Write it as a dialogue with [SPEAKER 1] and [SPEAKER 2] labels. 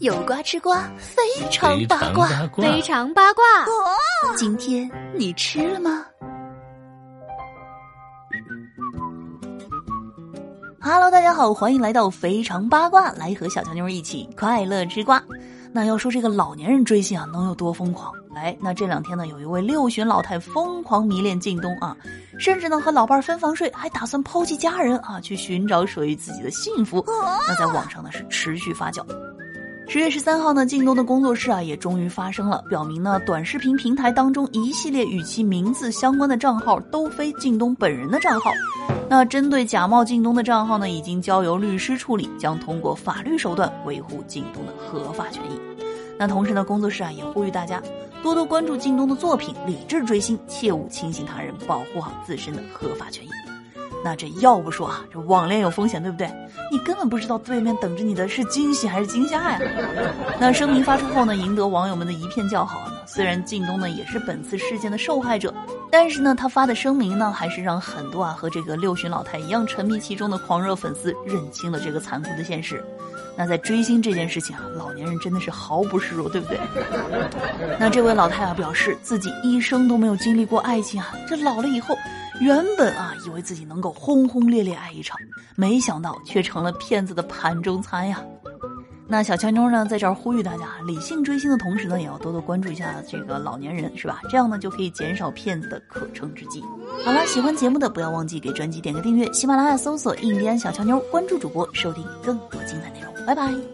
[SPEAKER 1] 有瓜吃瓜，非常八卦，
[SPEAKER 2] 非常八卦。
[SPEAKER 1] 今天你吃了吗？Hello，大家好，欢迎来到非常八卦，来和小强妞一起快乐吃瓜。那要说这个老年人追星啊，能有多疯狂？来，那这两天呢，有一位六旬老太疯狂迷恋靳东啊，甚至呢和老伴儿分房睡，还打算抛弃家人啊，去寻找属于自己的幸福。那在网上呢是持续发酵。十月十三号呢，靳东的工作室啊也终于发声了，表明呢短视频平台当中一系列与其名字相关的账号都非靳东本人的账号。那针对假冒靳东的账号呢，已经交由律师处理，将通过法律手段维护靳东的合法权益。那同时呢，工作室啊也呼吁大家多多关注靳东的作品，理智追星，切勿轻信他人，保护好自身的合法权益。那这要不说啊，这网恋有风险，对不对？你根本不知道对面等着你的是惊喜还是惊吓呀。那声明发出后呢，赢得网友们的一片叫好。虽然靳东呢也是本次事件的受害者，但是呢，他发的声明呢，还是让很多啊和这个六旬老太一样沉迷其中的狂热粉丝认清了这个残酷的现实。那在追星这件事情啊，老年人真的是毫不示弱，对不对？那这位老太啊表示自己一生都没有经历过爱情啊，这老了以后。原本啊，以为自己能够轰轰烈烈爱一场，没想到却成了骗子的盘中餐呀。那小强妞呢，在这儿呼吁大家，理性追星的同时呢，也要多多关注一下这个老年人，是吧？这样呢，就可以减少骗子的可乘之机。好了，喜欢节目的不要忘记给专辑点个订阅，喜马拉雅搜索“印第安小强妞”，关注主播，收听更多精彩内容。拜拜。